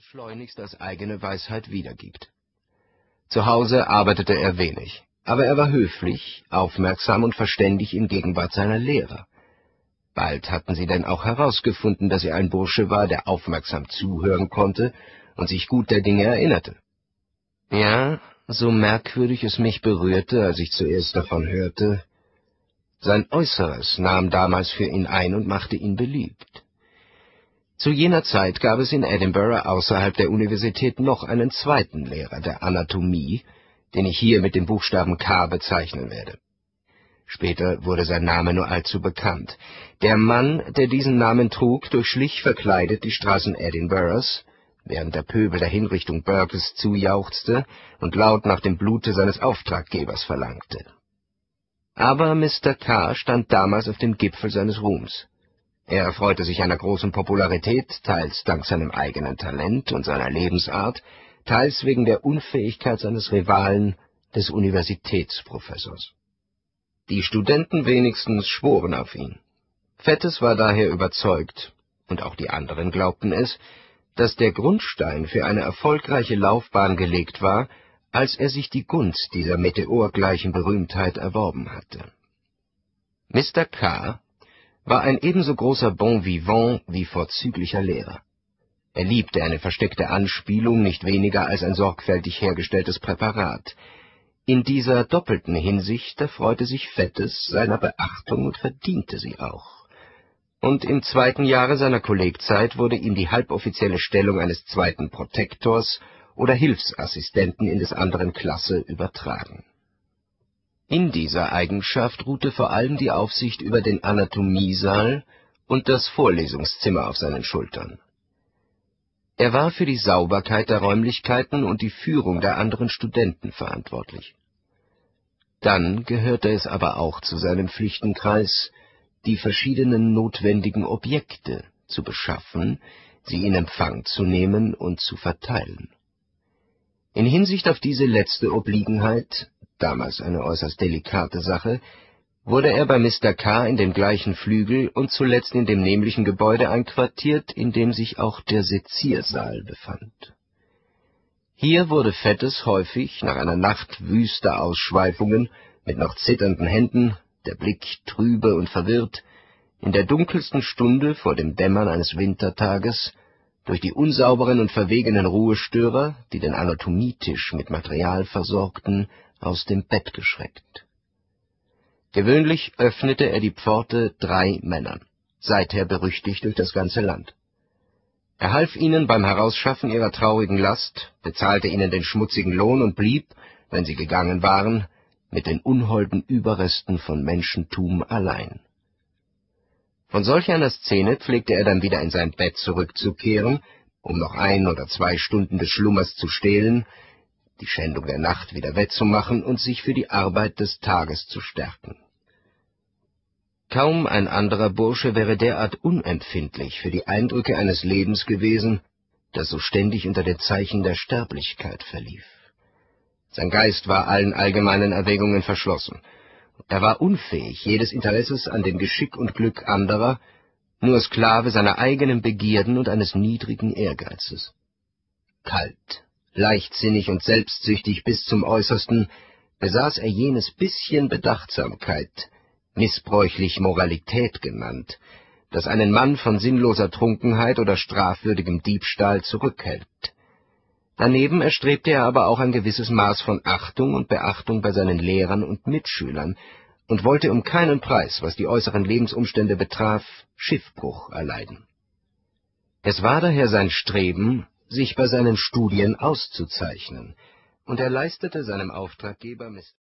schleunigst als eigene Weisheit wiedergibt. Zu Hause arbeitete er wenig, aber er war höflich, aufmerksam und verständig in Gegenwart seiner Lehrer. Bald hatten sie denn auch herausgefunden, dass er ein Bursche war, der aufmerksam zuhören konnte und sich gut der Dinge erinnerte. Ja, so merkwürdig es mich berührte, als ich zuerst davon hörte, sein Äußeres nahm damals für ihn ein und machte ihn beliebt. Zu jener Zeit gab es in Edinburgh außerhalb der Universität noch einen zweiten Lehrer der Anatomie, den ich hier mit dem Buchstaben K bezeichnen werde. Später wurde sein Name nur allzu bekannt. Der Mann, der diesen Namen trug, durchschlich verkleidet die Straßen Edinburghs, während der Pöbel der Hinrichtung Burkes zujauchzte und laut nach dem Blute seines Auftraggebers verlangte. Aber Mr. K. stand damals auf dem Gipfel seines Ruhms. Er erfreute sich einer großen Popularität, teils dank seinem eigenen Talent und seiner Lebensart, teils wegen der Unfähigkeit seines Rivalen, des Universitätsprofessors. Die Studenten wenigstens schworen auf ihn. Fettes war daher überzeugt, und auch die anderen glaubten es, dass der Grundstein für eine erfolgreiche Laufbahn gelegt war, als er sich die Gunst dieser meteorgleichen Berühmtheit erworben hatte. Mr. K war ein ebenso großer Bon vivant wie vorzüglicher Lehrer. Er liebte eine versteckte Anspielung nicht weniger als ein sorgfältig hergestelltes Präparat. In dieser doppelten Hinsicht erfreute sich Fettes seiner Beachtung und verdiente sie auch. Und im zweiten Jahre seiner Kollegzeit wurde ihm die halboffizielle Stellung eines zweiten Protektors oder Hilfsassistenten in des anderen Klasse übertragen in dieser Eigenschaft ruhte vor allem die Aufsicht über den Anatomiesaal und das Vorlesungszimmer auf seinen Schultern. Er war für die Sauberkeit der Räumlichkeiten und die Führung der anderen Studenten verantwortlich. Dann gehörte es aber auch zu seinem Pflichtenkreis, die verschiedenen notwendigen Objekte zu beschaffen, sie in Empfang zu nehmen und zu verteilen. In Hinsicht auf diese letzte Obliegenheit damals eine äußerst delikate Sache, wurde er bei Mr. K. in dem gleichen Flügel und zuletzt in dem nämlichen Gebäude einquartiert, in dem sich auch der Seziersaal befand. Hier wurde Fettes häufig, nach einer Nacht wüster Ausschweifungen, mit noch zitternden Händen, der Blick trübe und verwirrt, in der dunkelsten Stunde vor dem Dämmern eines Wintertages, durch die unsauberen und verwegenen Ruhestörer, die den Anatomietisch mit Material versorgten, aus dem Bett geschreckt. Gewöhnlich öffnete er die Pforte drei Männern, seither berüchtigt durch das ganze Land. Er half ihnen beim Herausschaffen ihrer traurigen Last, bezahlte ihnen den schmutzigen Lohn und blieb, wenn sie gegangen waren, mit den unholden Überresten von Menschentum allein. Von solch einer Szene pflegte er dann wieder in sein Bett zurückzukehren, um noch ein oder zwei Stunden des Schlummers zu stehlen, die Schändung der Nacht wieder wettzumachen und sich für die Arbeit des Tages zu stärken. Kaum ein anderer Bursche wäre derart unempfindlich für die Eindrücke eines Lebens gewesen, das so ständig unter den Zeichen der Sterblichkeit verlief. Sein Geist war allen allgemeinen Erwägungen verschlossen. Er war unfähig jedes Interesses an dem Geschick und Glück anderer, nur Sklave seiner eigenen Begierden und eines niedrigen Ehrgeizes. Kalt, leichtsinnig und selbstsüchtig bis zum Äußersten, besaß er jenes bisschen Bedachtsamkeit, missbräuchlich Moralität genannt, das einen Mann von sinnloser Trunkenheit oder strafwürdigem Diebstahl zurückhält. Daneben erstrebte er aber auch ein gewisses Maß von Achtung und Beachtung bei seinen Lehrern und Mitschülern und wollte um keinen Preis, was die äußeren Lebensumstände betraf, Schiffbruch erleiden. Es war daher sein Streben, sich bei seinen Studien auszuzeichnen, und er leistete seinem Auftraggeber